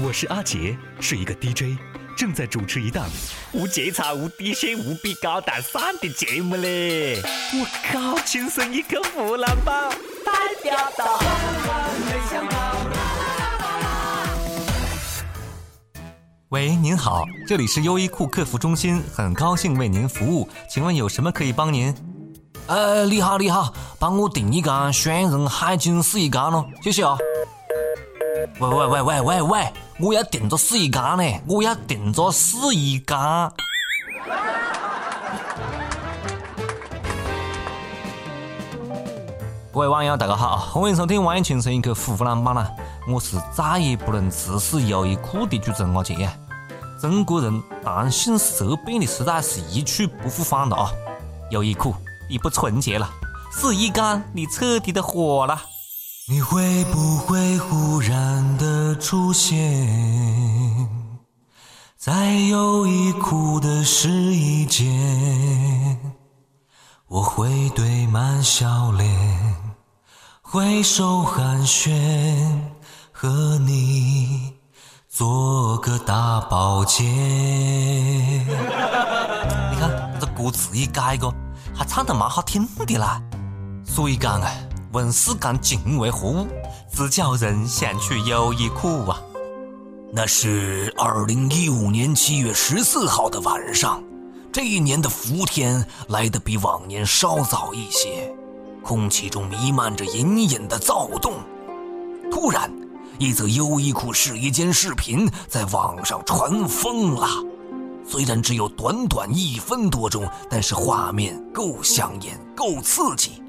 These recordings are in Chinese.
我是阿杰，是一个 DJ，正在主持一档无节操、无底线、无比高大上的节目嘞！我靠，亲生一个湖南宝，代表到。喂，您好，这里是优衣库客服中心，很高兴为您服务，请问有什么可以帮您？呃，你好，你好，帮我订一缸双人海景试一缸咯，谢谢啊。喂喂喂喂喂喂，我要订着试一缸呢，我要订着试一缸。各位网友，大家好，欢迎收听《网易轻松一刻》湖南版啦，我是再也不能直视优衣库的主持人阿杰。中国人谈性色变的时代是一去不复返了啊！优衣库，你不纯洁了；试衣缸，你彻底的火了。你会不会忽然的出现在优衣库的试衣间？我会堆满笑脸，挥手寒暄，和你。做个大保健。你看这歌词一改个，还唱得蛮好听的啦。所以讲啊，问世间情为何物，只叫人想去优衣库啊。那是二零一五年七月十四号的晚上，这一年的伏天来得比往年稍早一些，空气中弥漫着隐隐的躁动。突然。一则优衣库试衣间视频在网上传疯了，虽然只有短短一分多钟，但是画面够香艳、够刺激。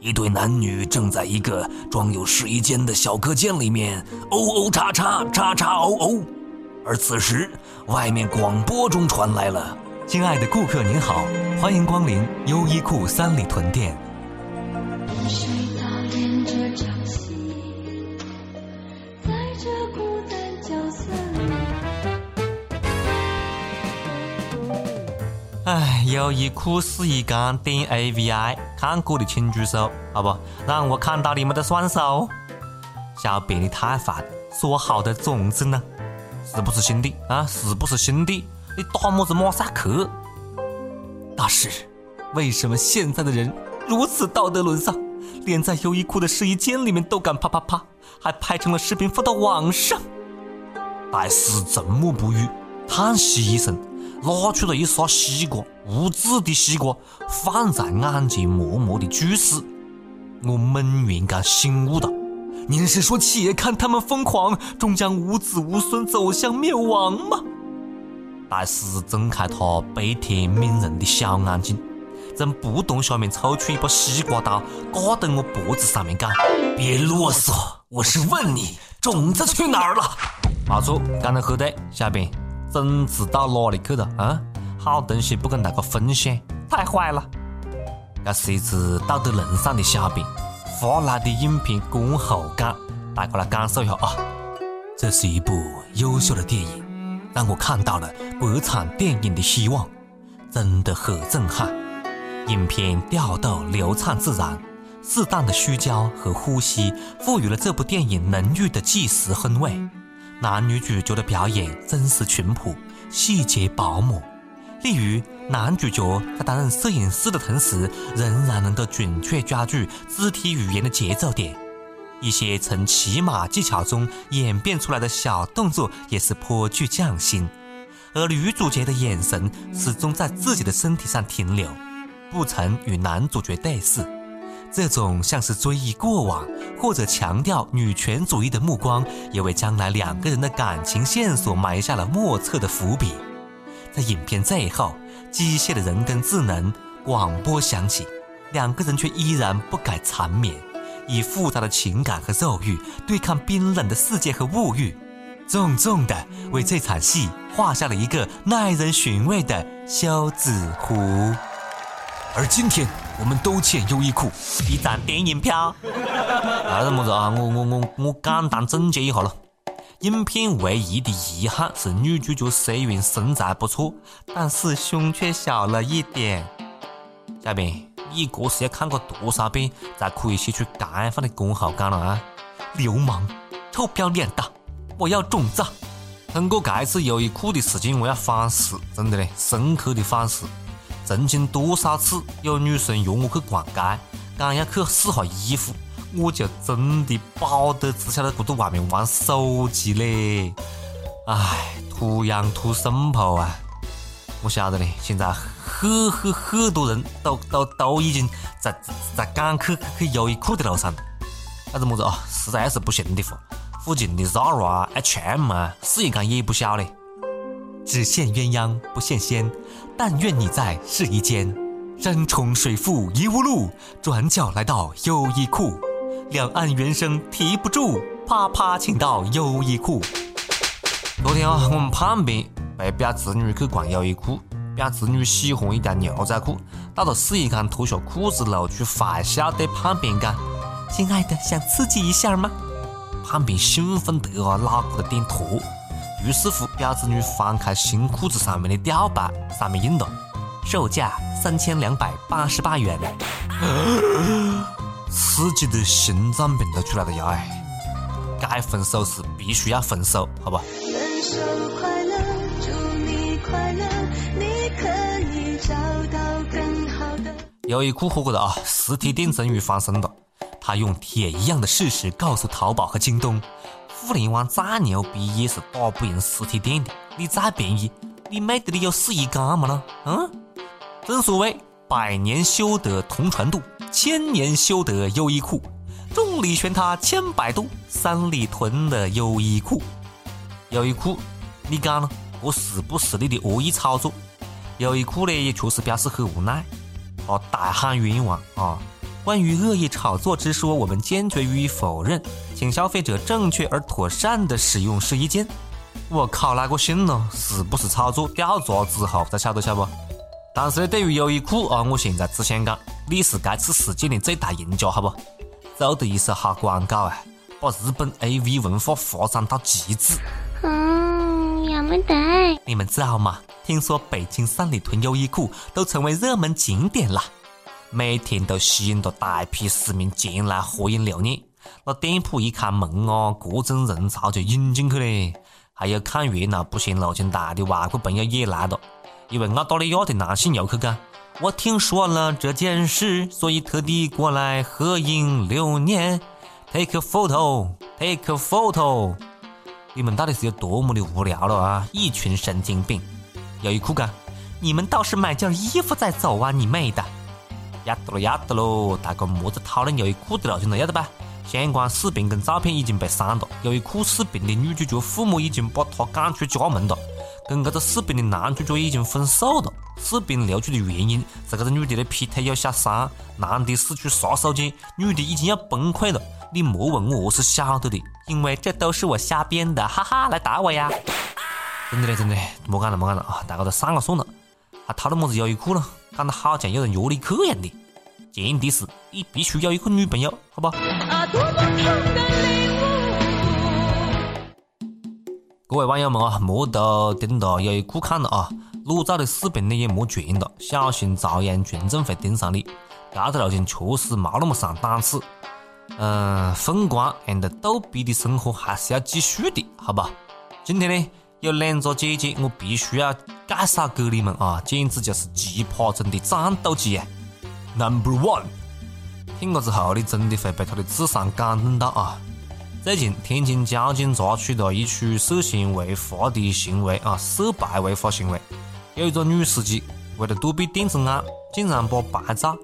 一对男女正在一个装有试衣间的小隔间里面哦哦叉叉叉叉哦哦，而此时外面广播中传来了：“亲爱的顾客您好，欢迎光临优衣库三里屯店。”哎，优衣库试衣缸点 A V I，看过的请举手，好不？让我看到你们的双手。小编你太烦，说好的种子呢？是不是兄弟啊？是不是兄弟？你打么子马赛克？大师，为什么现在的人如此道德沦丧，连在优衣库的试衣间里面都敢啪啪啪，还拍成了视频发到网上？大师沉默不语，叹息一声。拿出了一勺西瓜，无籽的西瓜放在眼前，默默的注视。我猛然间醒悟了，您是说，且看他们疯狂，终将无子无孙，走向灭亡吗？大师睁开他悲天悯人的小眼睛，从布洞下面抽出一把西瓜刀，架在我脖子上面讲：“别啰嗦，我是问你，种子去哪儿了？”没错，讲得很对，小编。种子到哪里去了啊？好东西不跟大家分享，太坏了！这是一只道德沦丧的小编发来的影片观后感，大家来感受一下啊！这是一部优秀的电影，让我看到了国产电影的希望，真的很震撼。影片调度流畅自然，适当的虚焦和呼吸，赋予了这部电影浓郁的纪实氛围。男女主角的表演真实淳朴，细节饱满。例如，男主角在担任摄影师的同时，仍然能够准确抓住肢体语言的节奏点。一些从骑马技巧中演变出来的小动作也是颇具匠心。而女主角的眼神始终在自己的身体上停留，不曾与男主角对视。这种像是追忆过往或者强调女权主义的目光，也为将来两个人的感情线索埋下了莫测的伏笔。在影片最后，机械的人工智能广播响起，两个人却依然不改缠绵，以复杂的情感和肉欲对抗冰冷的世界和物欲，重重的为这场戏画下了一个耐人寻味的休止符。而今天。我们都欠优衣库一张电影票。还是么子啊？我我我我简单总结一下了。影片唯一的遗憾是女主角虽然身材不错，但是胸却小了一点。嘉宾，你这是要看过多少遍才可以写出这样的观后感了啊？流氓，臭不要脸的！我要中招。通过这次优衣库的事情，我要反思，真的嘞，深刻的反思。曾经多少次有女生约我去逛街，讲要去试下衣服，我就真的饱得只晓得搁在外面玩手机嘞。唉，图样图生婆啊！我晓得嘞，现在很很很多人都都都已经在在赶去去优衣库的路上。那子么子啊？实在是不行的话，附近的 Zara、H&M 啊，试一干也不小嘞。只羡鸳鸯不羡仙，但愿你在试衣间。山重水复疑无路，转角来到优衣库。两岸猿声啼不住，啪啪请到优衣库。昨天啊，我们旁边被表侄女去逛优衣库，表侄女喜欢一条牛仔裤，到了试衣间脱下裤子，露出坏笑对旁边讲：“亲爱的，想刺激一下吗？”旁边兴奋得啊，脑壳都点脱。于是乎，表侄女翻开新裤子上面的吊牌，上面印了“售价三千两百八十八元”，刺激的心脏病都出来了呀！哎，该分手时必须要分手，好吧？分手快乐，祝你快乐，你可以找到更好的。优衣库火过了啊，实体店终于翻身了。他用铁一样的事实告诉淘宝和京东。互联网再牛逼也是打不赢实体店的。你再便宜，你没得理由试衣间嘛呢？嗯，正所谓百年修得同船渡，千年修得优衣库。众里寻他千百度，三里屯的优衣库。优衣库，你讲呢？这是不是你的恶意炒作？优衣库呢也确实表示很无奈，啊大喊冤枉啊！关于恶意炒作之说，我们坚决予以否认，请消费者正确而妥善的使用试衣间。我靠，哪个信了？是不是炒作？调查之后才晓得，晓不？但是呢，对于优衣库啊，我现在只想讲，你是这次事件的最大赢家，好不？做的一手好广告啊，把日本 AV 文化发展到极致。嗯，要么得。你们知道吗？听说北京三里屯优衣库都成为热门景点了。每天都吸引着大批市民前来合影留念。那店铺一开门啊，各种人潮就涌进去嘞。还有看热闹不嫌路径大的外国朋友也来了。一位澳大利亚的男性游客讲：“我听说了这件事，所以特地过来合影留念。Take a photo, take a photo。你们到底是有多么的无聊了啊？一群神经病！优衣库讲：“你们倒是买件衣服再走啊，你妹的！”要得了，要得喽！大家莫再讨论优衣库的路径了，要得吧？相关视频跟照片已经被删了。优衣库视频的女主角父母已经把她赶出家门了，跟这个视频的男主角已经分手了。视频流出的原因是这个女的的劈腿有小三，男的使出杀手锏，女的已经要崩溃了。你莫问我，我是晓得的，因为这都是我瞎编的，哈哈，来打我呀！真的嘞，真的，莫讲了，莫讲了啊！大家都散了算了，还讨论么子优衣库了？讲得好像有人约你去一样的，前提是你必须有一个女朋友，好不？各位网友们啊，莫都盯到优衣库看了啊，裸照的视频呢也莫传了，小心朝阳群众会盯上你。这个路径确实没那么上档次。嗯，风光 and 逗比的生活还是要继续的，好吧？今天呢？有两个姐姐，我必须要介绍给你们啊！简直就是奇葩中的战斗机啊！Number one，听过之后，你真的会被他的智商感动到啊！最近，天津交警查处了一起涉嫌违法的行为啊，涉牌违法行为。有一个女司机为了躲避电子眼，竟然把牌照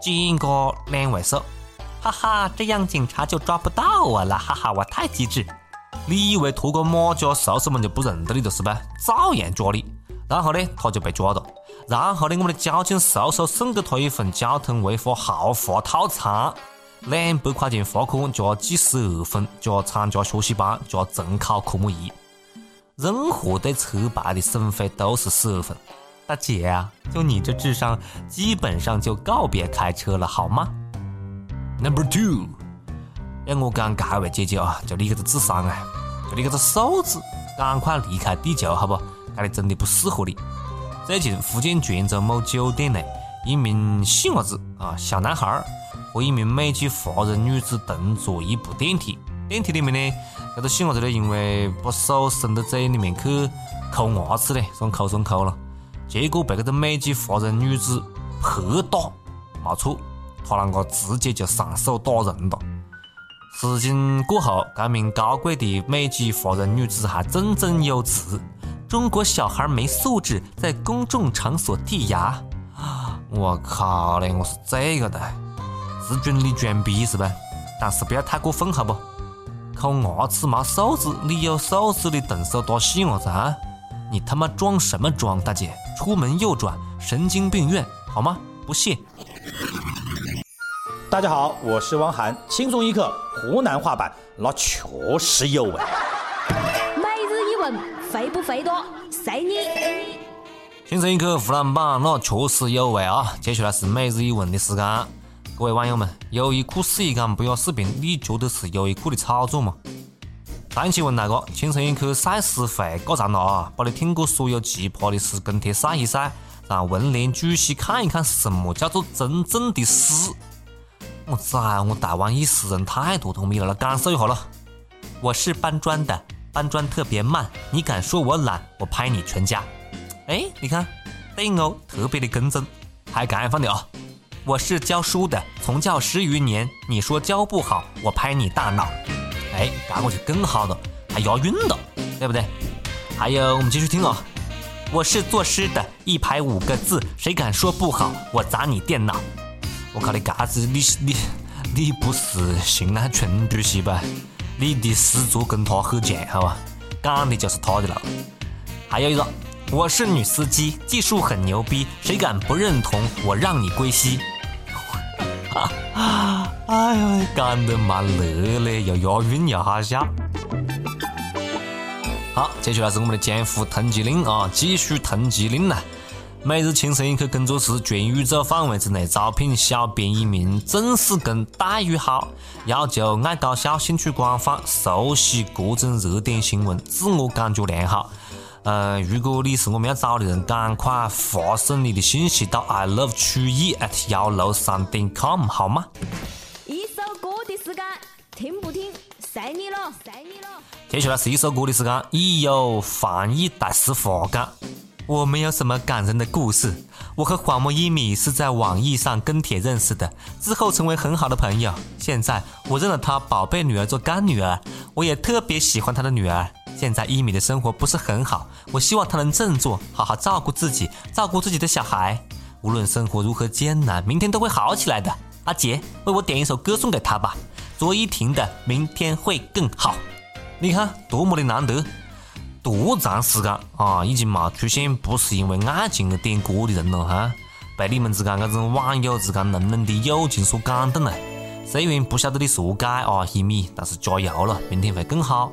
剪个两位数，哈哈，这样警察就抓不到我了，哈哈，我太机智。你以为脱个马甲，叔叔们就不认得你了是吧？照样抓你。然后呢，他就被抓了。然后呢，我们的交警叔叔送给他一份交通违法豪华套餐，两百块钱罚款加记十二分加参加学习班加重考科目一。任何对车牌的损毁都是十二分。大姐啊，就你这智商，基本上就告别开车了，好吗？Number two。要我讲，这位姐姐啊，就你这个智商啊，就你这个素质，赶快离开地球好不？这里真的不适合你。最近，福建泉州某酒店内，一名细伢子啊，小男孩儿和一名美籍华人女子同坐一部电梯，电梯里面呢，这个细伢子呢，因为把手伸到嘴里面去抠牙齿呢，算抠算抠了，结果被这个美籍华人女子拍打，没错，他啷个直接就上手打人了。事情过后，这名高贵的美籍华人女子还振振有词：“中国小孩没素质，在公众场所剔牙。”我靠嘞！我是这个的，是准你装逼是吧？但是不要太过分好不？抠牙齿没素质，你有素质的动手打细伢子啊！你他妈装什么装，大姐？出门右转，神经病院好吗？不信。大家好，我是汪涵，轻松一刻湖南话版，那确实有味。每日一问，肥不肥多？随你。轻松一刻湖南版，那确实有味啊！接下来是每日一问的时间，各位网友们，优衣库试衣间不要视频，你觉得是优衣库的炒作吗？上期问那个轻松一刻晒诗会搞在哪啊？把你听过所有奇葩的诗跟帖晒一晒，让文联主席看一看什么叫做真正的诗。我操，我台湾一死人太多都没了，感受一下了。我是搬砖的，搬砖特别慢，你敢说我懒，我拍你全家。哎，你看，对哦，特别的更正。还敢放的啊！我是教书的，从教十余年，你说教不好，我拍你大脑。哎，这个就更好了，还押韵了，对不对？还有，我们继续听哦。我是作诗的，一排五个字，谁敢说不好，我砸你电脑。我靠，你嘎子，你你你不是新安全主席吧？你的诗作跟他很像，好吧？讲的就是他的了。还有一个，我是女司机，技术很牛逼，谁敢不认同，我让你归西。啊 哎呦，讲得蛮乐嘞，又押韵又好笑。好，接下来是我们的江湖通缉令啊，继续通缉令了。每日轻松一刻工作室全宇宙范围之内招聘小编一名，正式工，待遇好，要求爱搞笑、兴趣广泛、熟悉各种热点新闻、自我感觉良好。呃，如果你是我们要找的人，赶快发送你的信息到 i love 曲艺 at 幺六三点 com 好吗？一首歌的时间，听不听随你了，随你了。接下来是一首歌的时间，已有翻译大师发讲。我没有什么感人的故事。我和黄莫一米是在网易上跟帖认识的，之后成为很好的朋友。现在我认了他宝贝女儿做干女儿，我也特别喜欢他的女儿。现在一米的生活不是很好，我希望他能振作，好好照顾自己，照顾自己的小孩。无论生活如何艰难，明天都会好起来的。阿杰，为我点一首歌送给他吧，卓依婷的《明天会更好》。你看多么的难得。多长时间啊，已经冇出现不是因为爱情而点歌的人了哈，被你们之间这种网友之间浓浓的友情所感动了。虽然不晓得你何解啊，一米，但是加油了，明天会更好。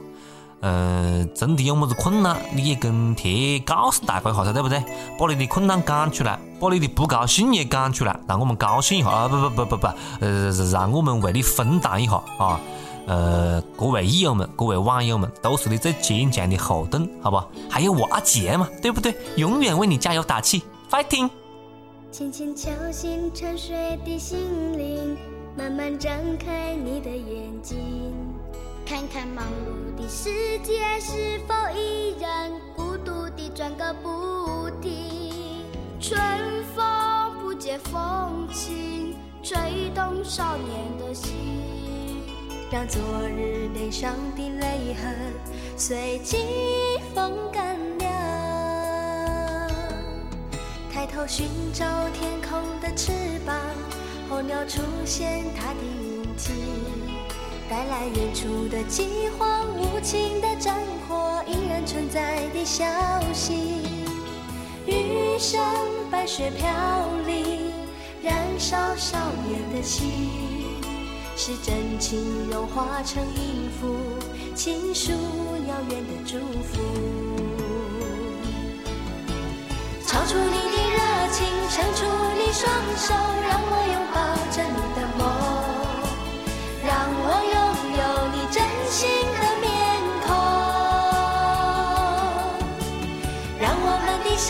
嗯，真的有么子困难，你也跟帖告诉大家一下噻，对不对？把你的困难讲出来，把你的不高兴也讲出来，让我们高兴一下啊！不不不不不，呃，让我们为你分担一下啊！呃，各位益友们，各位网友们，都是你最坚强的后盾，好不？还有我阿杰嘛，对不对？永远为你加油打气，fighting！轻轻敲醒沉睡的心灵，慢慢张开你的眼睛，看看忙碌的世界是否依然孤独地转个不停。春风不解风情，吹动少年的心。让昨日脸上的泪痕随季风干了。抬头寻找天空的翅膀，候鸟出现它的影迹，带来远处的饥荒、无情的战火依然存在的消息。余生白雪飘零，燃烧少年的心。是真情融化成音符，倾诉遥远的祝福。超出你的热情，伸出你双手，让我拥抱着你的梦，让我拥有你真心的面孔，让我们的笑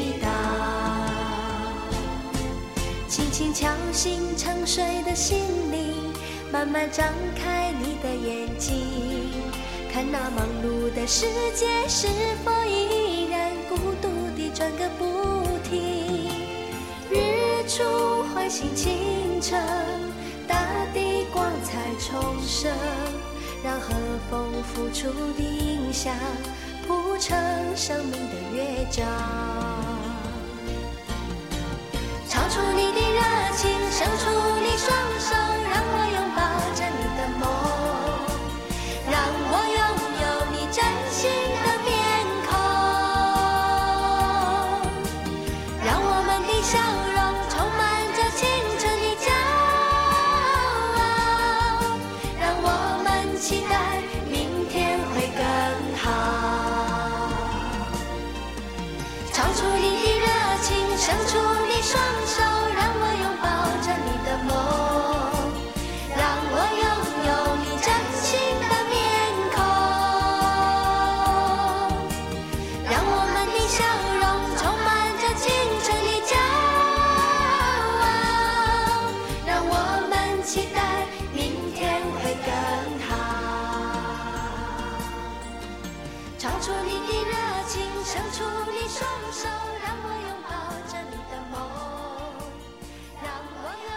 轻轻敲醒沉睡的心灵。慢慢张开你的眼睛，看那忙碌的世界是否依然孤独地转个不停。日出唤醒清晨，大地光彩重生，让和风拂出的音响谱成生命的乐章。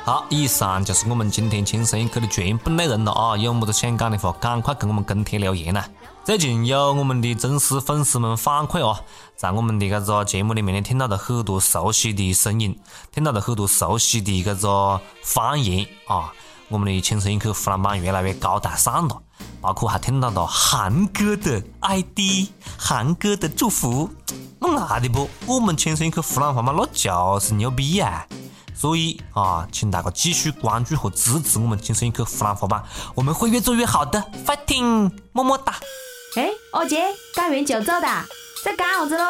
好，以上就是我们今天轻声一刻的全部内容了啊！有么子想讲的话，赶快跟我们跟帖留言呐！最近有我们的忠实粉丝们反馈哦，在我们的这个节目里面呢，听到了很多熟悉的声音，听到了很多熟悉的这个方言啊！我们的轻声一刻湖南版越来越高大上了，包括还听到了韩哥的 ID，、韩哥的祝福，那爱的不？我们轻声一刻湖南话嘛，那就是牛逼呀！所以啊，请大家继续关注和支持我们轻声一刻湖南话版，我们会越做越好的，fighting，么么哒！哎，二姐，讲完就走的，在干啥子喽？